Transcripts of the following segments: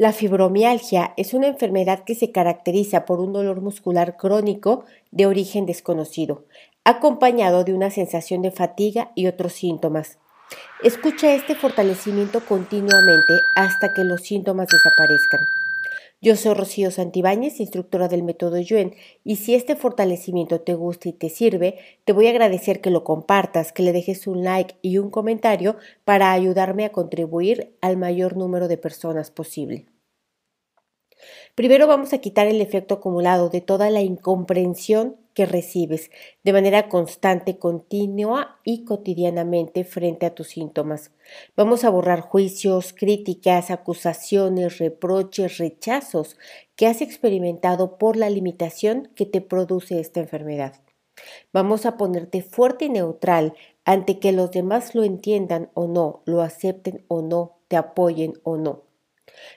La fibromialgia es una enfermedad que se caracteriza por un dolor muscular crónico de origen desconocido, acompañado de una sensación de fatiga y otros síntomas. Escucha este fortalecimiento continuamente hasta que los síntomas desaparezcan. Yo soy Rocío Santibáñez, instructora del método Yuen, y si este fortalecimiento te gusta y te sirve, te voy a agradecer que lo compartas, que le dejes un like y un comentario para ayudarme a contribuir al mayor número de personas posible. Primero vamos a quitar el efecto acumulado de toda la incomprensión que recibes de manera constante, continua y cotidianamente frente a tus síntomas. Vamos a borrar juicios, críticas, acusaciones, reproches, rechazos que has experimentado por la limitación que te produce esta enfermedad. Vamos a ponerte fuerte y neutral ante que los demás lo entiendan o no, lo acepten o no, te apoyen o no.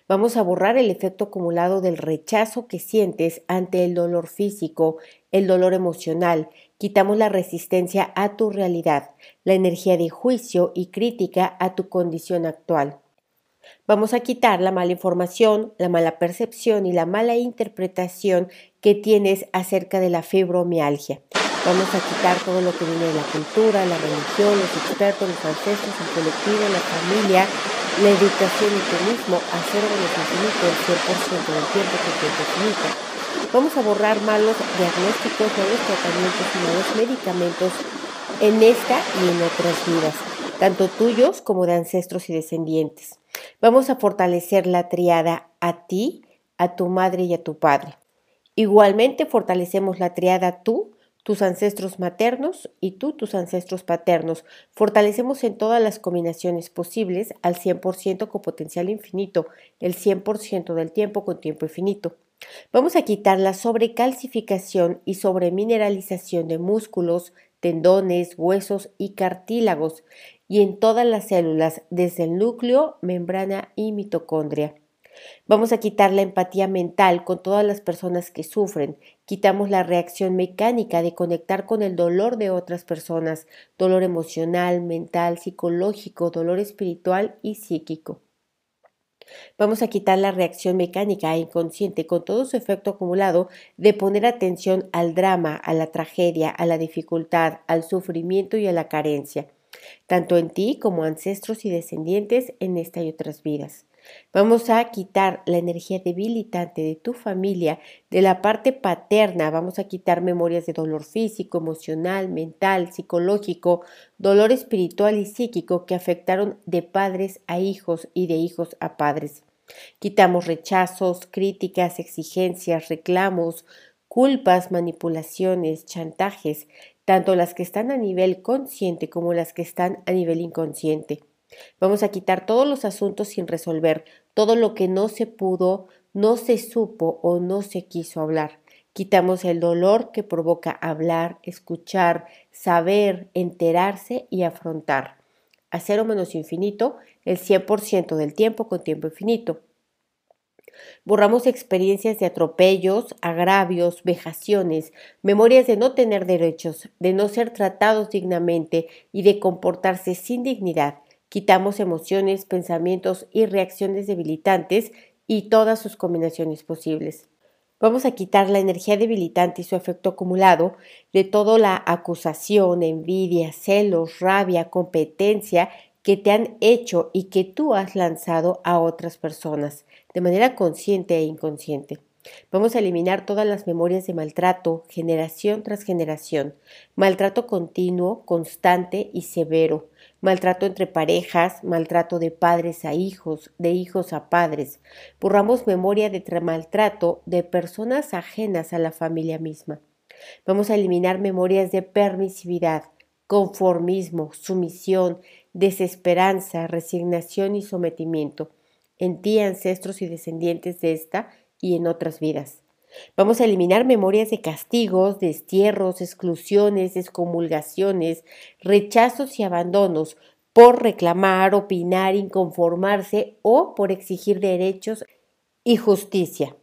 Vamos a borrar el efecto acumulado del rechazo que sientes ante el dolor físico, el dolor emocional, quitamos la resistencia a tu realidad, la energía de juicio y crítica a tu condición actual. Vamos a quitar la mala información, la mala percepción y la mala interpretación que tienes acerca de la fibromialgia. Vamos a quitar todo lo que viene de la cultura, la religión, los expertos, los ancestros, el colectivo, la familia, la educación y tú mismo, hacer menos infinito el 100% del tiempo que te infinito. Vamos a borrar malos diagnósticos, malos tratamientos y malos medicamentos en esta y en otras vidas, tanto tuyos como de ancestros y descendientes. Vamos a fortalecer la triada a ti, a tu madre y a tu padre. Igualmente fortalecemos la triada tú, tus ancestros maternos y tú tus ancestros paternos. Fortalecemos en todas las combinaciones posibles al 100% con potencial infinito, el 100% del tiempo con tiempo infinito. Vamos a quitar la sobrecalcificación y sobremineralización de músculos, tendones, huesos y cartílagos y en todas las células, desde el núcleo, membrana y mitocondria. Vamos a quitar la empatía mental con todas las personas que sufren. Quitamos la reacción mecánica de conectar con el dolor de otras personas, dolor emocional, mental, psicológico, dolor espiritual y psíquico. Vamos a quitar la reacción mecánica e inconsciente con todo su efecto acumulado de poner atención al drama, a la tragedia, a la dificultad, al sufrimiento y a la carencia, tanto en ti como ancestros y descendientes en esta y otras vidas. Vamos a quitar la energía debilitante de tu familia, de la parte paterna. Vamos a quitar memorias de dolor físico, emocional, mental, psicológico, dolor espiritual y psíquico que afectaron de padres a hijos y de hijos a padres. Quitamos rechazos, críticas, exigencias, reclamos, culpas, manipulaciones, chantajes, tanto las que están a nivel consciente como las que están a nivel inconsciente. Vamos a quitar todos los asuntos sin resolver, todo lo que no se pudo, no se supo o no se quiso hablar. Quitamos el dolor que provoca hablar, escuchar, saber, enterarse y afrontar. A cero menos infinito, el 100% del tiempo con tiempo infinito. Borramos experiencias de atropellos, agravios, vejaciones, memorias de no tener derechos, de no ser tratados dignamente y de comportarse sin dignidad, Quitamos emociones, pensamientos y reacciones debilitantes y todas sus combinaciones posibles. Vamos a quitar la energía debilitante y su efecto acumulado de toda la acusación, envidia, celos, rabia, competencia que te han hecho y que tú has lanzado a otras personas, de manera consciente e inconsciente. Vamos a eliminar todas las memorias de maltrato, generación tras generación, maltrato continuo, constante y severo, maltrato entre parejas, maltrato de padres a hijos, de hijos a padres. Borramos memoria de maltrato de personas ajenas a la familia misma. Vamos a eliminar memorias de permisividad, conformismo, sumisión, desesperanza, resignación y sometimiento en ti, ancestros y descendientes de esta y en otras vidas. Vamos a eliminar memorias de castigos, destierros, exclusiones, excomulgaciones, rechazos y abandonos por reclamar, opinar, inconformarse o por exigir derechos y justicia.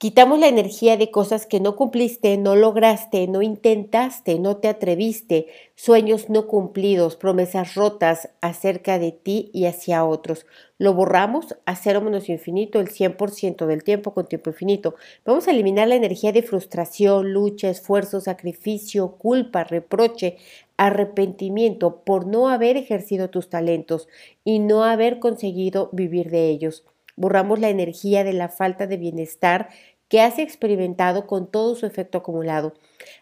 Quitamos la energía de cosas que no cumpliste, no lograste, no intentaste, no te atreviste, sueños no cumplidos, promesas rotas acerca de ti y hacia otros. Lo borramos a cero menos infinito el 100% del tiempo con tiempo infinito. Vamos a eliminar la energía de frustración, lucha, esfuerzo, sacrificio, culpa, reproche, arrepentimiento por no haber ejercido tus talentos y no haber conseguido vivir de ellos. Borramos la energía de la falta de bienestar que has experimentado con todo su efecto acumulado,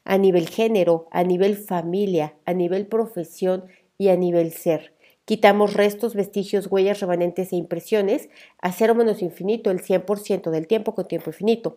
a nivel género, a nivel familia, a nivel profesión y a nivel ser. Quitamos restos, vestigios, huellas, remanentes e impresiones a cero menos infinito el 100% del tiempo con tiempo infinito.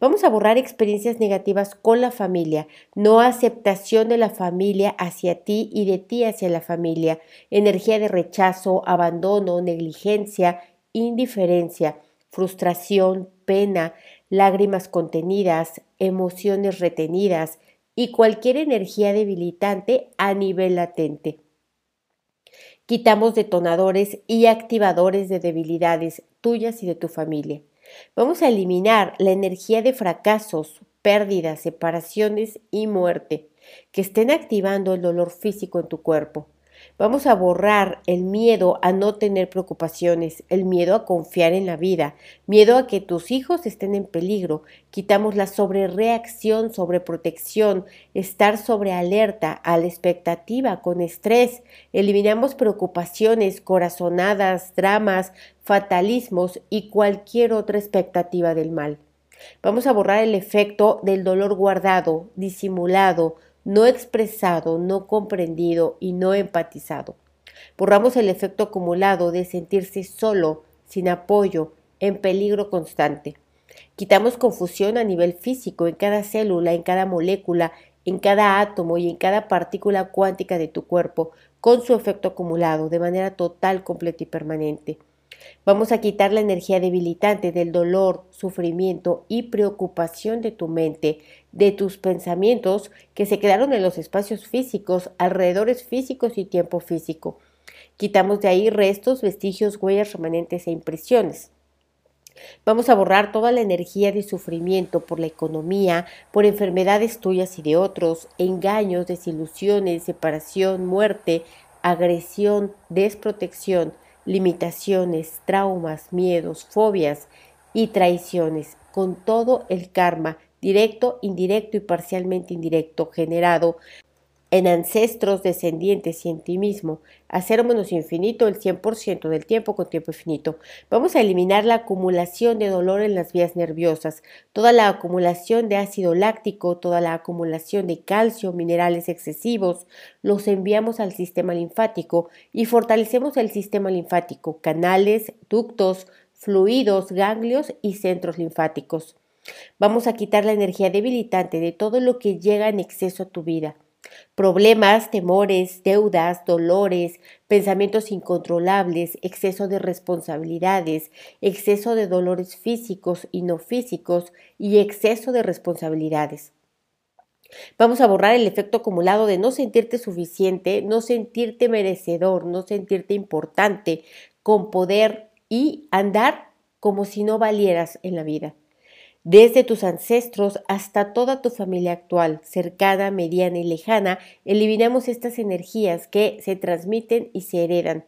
Vamos a borrar experiencias negativas con la familia, no aceptación de la familia hacia ti y de ti hacia la familia, energía de rechazo, abandono, negligencia, indiferencia, frustración, pena, lágrimas contenidas, emociones retenidas y cualquier energía debilitante a nivel latente. Quitamos detonadores y activadores de debilidades tuyas y de tu familia. Vamos a eliminar la energía de fracasos, pérdidas, separaciones y muerte que estén activando el dolor físico en tu cuerpo. Vamos a borrar el miedo a no tener preocupaciones, el miedo a confiar en la vida, miedo a que tus hijos estén en peligro. Quitamos la sobrereacción, sobreprotección, estar sobre alerta, a la expectativa, con estrés. Eliminamos preocupaciones, corazonadas, dramas, fatalismos y cualquier otra expectativa del mal. Vamos a borrar el efecto del dolor guardado, disimulado, no expresado, no comprendido y no empatizado. Borramos el efecto acumulado de sentirse solo, sin apoyo, en peligro constante. Quitamos confusión a nivel físico en cada célula, en cada molécula, en cada átomo y en cada partícula cuántica de tu cuerpo, con su efecto acumulado, de manera total, completa y permanente. Vamos a quitar la energía debilitante del dolor, sufrimiento y preocupación de tu mente, de tus pensamientos que se quedaron en los espacios físicos, alrededores físicos y tiempo físico. Quitamos de ahí restos, vestigios, huellas, remanentes e impresiones. Vamos a borrar toda la energía de sufrimiento por la economía, por enfermedades tuyas y de otros, engaños, desilusiones, separación, muerte, agresión, desprotección, limitaciones, traumas, miedos, fobias y traiciones, con todo el karma directo, indirecto y parcialmente indirecto generado en ancestros, descendientes y en ti mismo, a cero menos infinito el 100% del tiempo con tiempo infinito. Vamos a eliminar la acumulación de dolor en las vías nerviosas, toda la acumulación de ácido láctico, toda la acumulación de calcio, minerales excesivos, los enviamos al sistema linfático y fortalecemos el sistema linfático, canales, ductos, fluidos, ganglios y centros linfáticos. Vamos a quitar la energía debilitante de todo lo que llega en exceso a tu vida Problemas, temores, deudas, dolores, pensamientos incontrolables, exceso de responsabilidades, exceso de dolores físicos y no físicos y exceso de responsabilidades. Vamos a borrar el efecto acumulado de no sentirte suficiente, no sentirte merecedor, no sentirte importante, con poder y andar como si no valieras en la vida desde tus ancestros hasta toda tu familia actual, cercana, mediana y lejana, eliminamos estas energías que se transmiten y se heredan.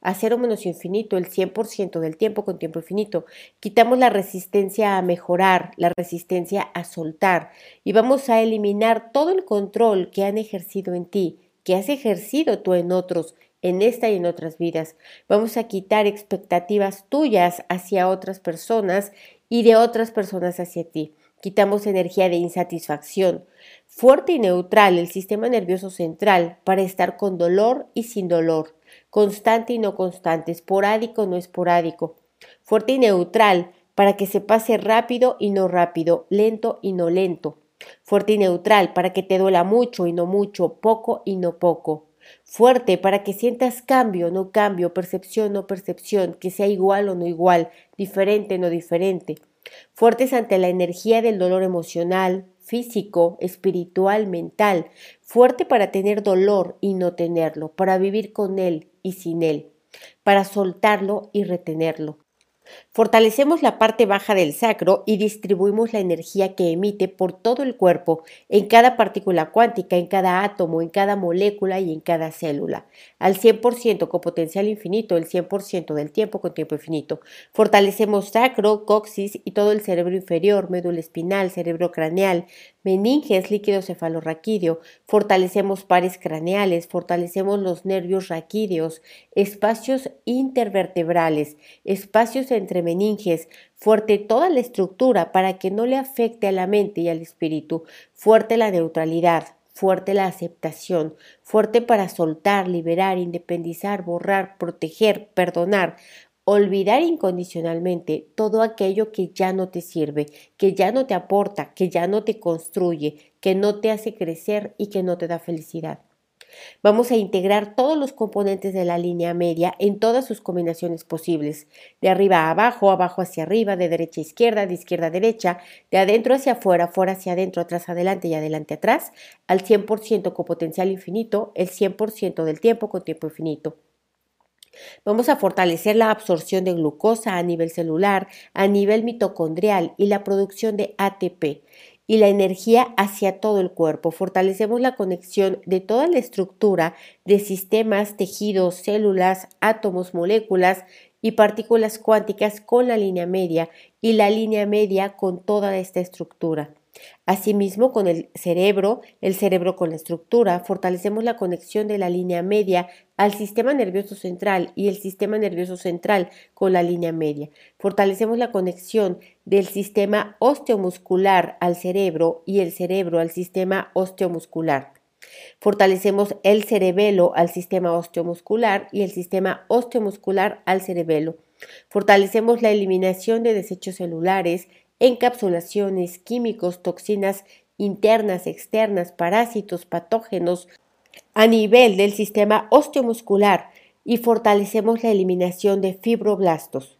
A cero menos infinito, el 100% del tiempo con tiempo infinito. Quitamos la resistencia a mejorar, la resistencia a soltar y vamos a eliminar todo el control que han ejercido en ti, que has ejercido tú en otros, en esta y en otras vidas. Vamos a quitar expectativas tuyas hacia otras personas y de otras personas hacia ti. Quitamos energía de insatisfacción. Fuerte y neutral el sistema nervioso central para estar con dolor y sin dolor. Constante y no constante, esporádico no esporádico. Fuerte y neutral para que se pase rápido y no rápido, lento y no lento. Fuerte y neutral para que te duela mucho y no mucho, poco y no poco. Fuerte para que sientas cambio, no cambio, percepción, no percepción, que sea igual o no igual, diferente, no diferente. Fuertes ante la energía del dolor emocional, físico, espiritual, mental. Fuerte para tener dolor y no tenerlo, para vivir con él y sin él, para soltarlo y retenerlo. Fortalecemos la parte baja del sacro y distribuimos la energía que emite por todo el cuerpo, en cada partícula cuántica, en cada átomo, en cada molécula y en cada célula, al 100% con potencial infinito, el 100% del tiempo con tiempo infinito. Fortalecemos sacro, coxis y todo el cerebro inferior, médula espinal, cerebro craneal, meninges, líquido cefalorraquídeo, fortalecemos pares craneales, fortalecemos los nervios raquídeos, espacios intervertebrales, espacios entre meninges, fuerte toda la estructura para que no le afecte a la mente y al espíritu, fuerte la neutralidad, fuerte la aceptación, fuerte para soltar, liberar, independizar, borrar, proteger, perdonar, olvidar incondicionalmente todo aquello que ya no te sirve, que ya no te aporta, que ya no te construye, que no te hace crecer y que no te da felicidad. Vamos a integrar todos los componentes de la línea media en todas sus combinaciones posibles, de arriba a abajo, abajo hacia arriba, de derecha a izquierda, de izquierda a derecha, de adentro hacia afuera, fuera hacia adentro, atrás adelante y adelante atrás, al 100% con potencial infinito, el 100% del tiempo con tiempo infinito. Vamos a fortalecer la absorción de glucosa a nivel celular, a nivel mitocondrial y la producción de ATP y la energía hacia todo el cuerpo. Fortalecemos la conexión de toda la estructura de sistemas, tejidos, células, átomos, moléculas y partículas cuánticas con la línea media y la línea media con toda esta estructura. Asimismo, con el cerebro, el cerebro con la estructura, fortalecemos la conexión de la línea media al sistema nervioso central y el sistema nervioso central con la línea media. Fortalecemos la conexión del sistema osteomuscular al cerebro y el cerebro al sistema osteomuscular. Fortalecemos el cerebelo al sistema osteomuscular y el sistema osteomuscular al cerebelo. Fortalecemos la eliminación de desechos celulares, encapsulaciones, químicos, toxinas internas, externas, parásitos, patógenos a nivel del sistema osteomuscular y fortalecemos la eliminación de fibroblastos.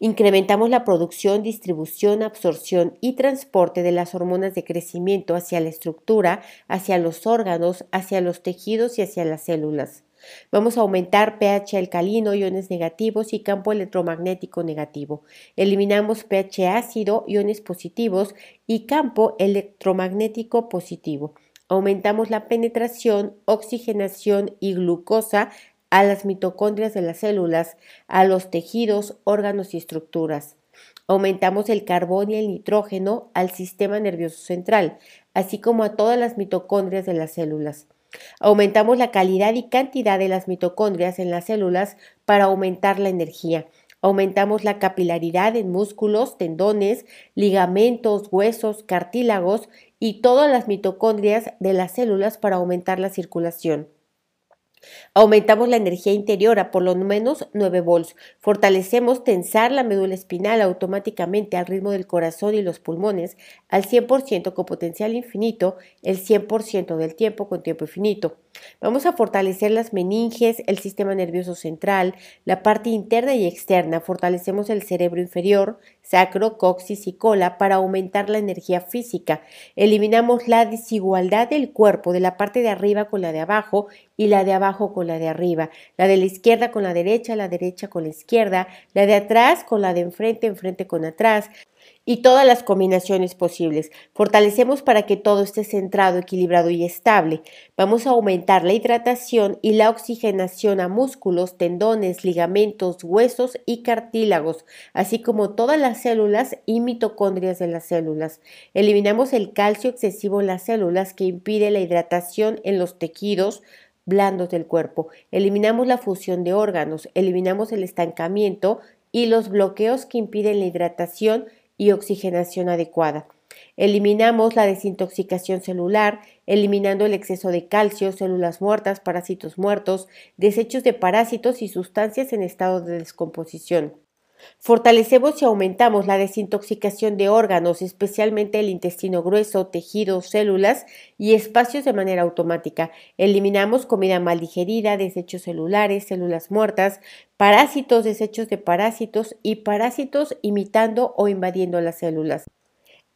Incrementamos la producción, distribución, absorción y transporte de las hormonas de crecimiento hacia la estructura, hacia los órganos, hacia los tejidos y hacia las células. Vamos a aumentar pH alcalino, iones negativos y campo electromagnético negativo. Eliminamos pH ácido, iones positivos y campo electromagnético positivo. Aumentamos la penetración, oxigenación y glucosa a las mitocondrias de las células, a los tejidos, órganos y estructuras. Aumentamos el carbón y el nitrógeno al sistema nervioso central, así como a todas las mitocondrias de las células. Aumentamos la calidad y cantidad de las mitocondrias en las células para aumentar la energía. Aumentamos la capilaridad en músculos, tendones, ligamentos, huesos, cartílagos y todas las mitocondrias de las células para aumentar la circulación. Aumentamos la energía interior a por lo menos 9 volts. Fortalecemos tensar la médula espinal automáticamente al ritmo del corazón y los pulmones al 100% con potencial infinito, el 100% del tiempo con tiempo infinito. Vamos a fortalecer las meninges, el sistema nervioso central, la parte interna y externa. Fortalecemos el cerebro inferior, sacro, coxis y cola para aumentar la energía física. Eliminamos la desigualdad del cuerpo de la parte de arriba con la de abajo y la de abajo con la de arriba, la de la izquierda con la derecha, la derecha con la izquierda, la de atrás con la de enfrente, enfrente con atrás, y todas las combinaciones posibles. Fortalecemos para que todo esté centrado, equilibrado y estable. Vamos a aumentar la hidratación y la oxigenación a músculos, tendones, ligamentos, huesos y cartílagos, así como todas las células y mitocondrias de las células. Eliminamos el calcio excesivo en las células que impide la hidratación en los tejidos, blandos del cuerpo. Eliminamos la fusión de órganos, eliminamos el estancamiento y los bloqueos que impiden la hidratación y oxigenación adecuada. Eliminamos la desintoxicación celular, eliminando el exceso de calcio, células muertas, parásitos muertos, desechos de parásitos y sustancias en estado de descomposición. Fortalecemos y aumentamos la desintoxicación de órganos, especialmente el intestino grueso, tejidos, células y espacios de manera automática. Eliminamos comida mal digerida, desechos celulares, células muertas, parásitos, desechos de parásitos y parásitos imitando o invadiendo las células.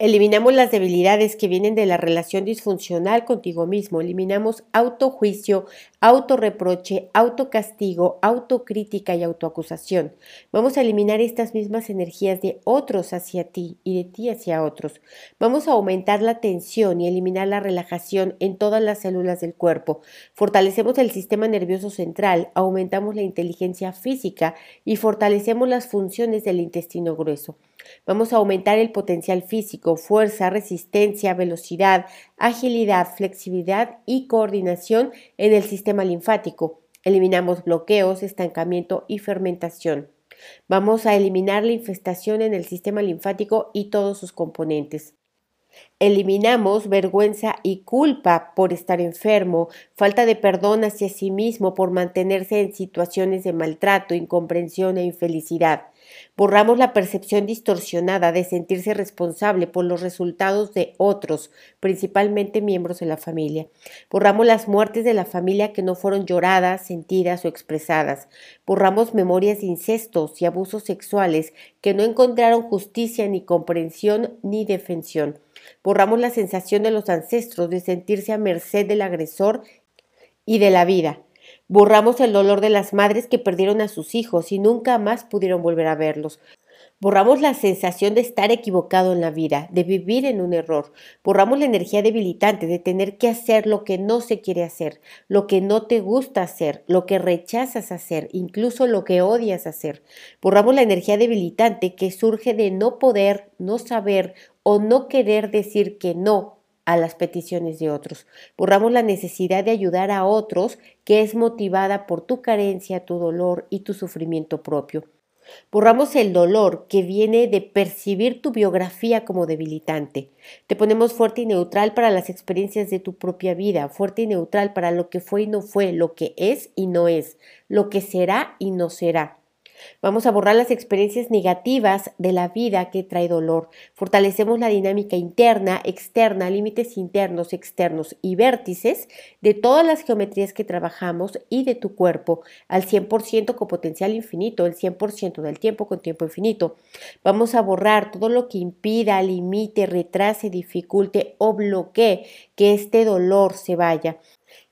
Eliminamos las debilidades que vienen de la relación disfuncional contigo mismo. Eliminamos autojuicio, autorreproche, autocastigo, autocrítica y autoacusación. Vamos a eliminar estas mismas energías de otros hacia ti y de ti hacia otros. Vamos a aumentar la tensión y eliminar la relajación en todas las células del cuerpo. Fortalecemos el sistema nervioso central, aumentamos la inteligencia física y fortalecemos las funciones del intestino grueso. Vamos a aumentar el potencial físico, fuerza, resistencia, velocidad, agilidad, flexibilidad y coordinación en el sistema linfático. Eliminamos bloqueos, estancamiento y fermentación. Vamos a eliminar la infestación en el sistema linfático y todos sus componentes. Eliminamos vergüenza y culpa por estar enfermo, falta de perdón hacia sí mismo por mantenerse en situaciones de maltrato, incomprensión e infelicidad. Borramos la percepción distorsionada de sentirse responsable por los resultados de otros, principalmente miembros de la familia. Borramos las muertes de la familia que no fueron lloradas, sentidas o expresadas. Borramos memorias de incestos y abusos sexuales que no encontraron justicia ni comprensión ni defensión. Borramos la sensación de los ancestros de sentirse a merced del agresor y de la vida. Borramos el dolor de las madres que perdieron a sus hijos y nunca más pudieron volver a verlos. Borramos la sensación de estar equivocado en la vida, de vivir en un error. Borramos la energía debilitante de tener que hacer lo que no se quiere hacer, lo que no te gusta hacer, lo que rechazas hacer, incluso lo que odias hacer. Borramos la energía debilitante que surge de no poder, no saber o no querer decir que no a las peticiones de otros. Borramos la necesidad de ayudar a otros que es motivada por tu carencia, tu dolor y tu sufrimiento propio. Borramos el dolor que viene de percibir tu biografía como debilitante. Te ponemos fuerte y neutral para las experiencias de tu propia vida, fuerte y neutral para lo que fue y no fue, lo que es y no es, lo que será y no será. Vamos a borrar las experiencias negativas de la vida que trae dolor. Fortalecemos la dinámica interna, externa, límites internos, externos y vértices de todas las geometrías que trabajamos y de tu cuerpo al 100% con potencial infinito, el 100% del tiempo con tiempo infinito. Vamos a borrar todo lo que impida, limite, retrase, dificulte o bloquee que este dolor se vaya.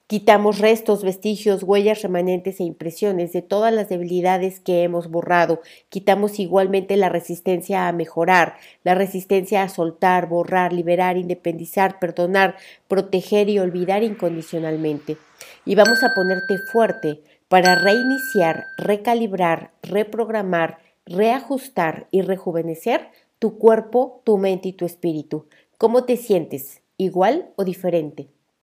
Quitamos restos, vestigios, huellas remanentes e impresiones de todas las debilidades que hemos borrado. Quitamos igualmente la resistencia a mejorar, la resistencia a soltar, borrar, liberar, independizar, perdonar, proteger y olvidar incondicionalmente. Y vamos a ponerte fuerte para reiniciar, recalibrar, reprogramar, reajustar y rejuvenecer tu cuerpo, tu mente y tu espíritu. ¿Cómo te sientes? ¿Igual o diferente?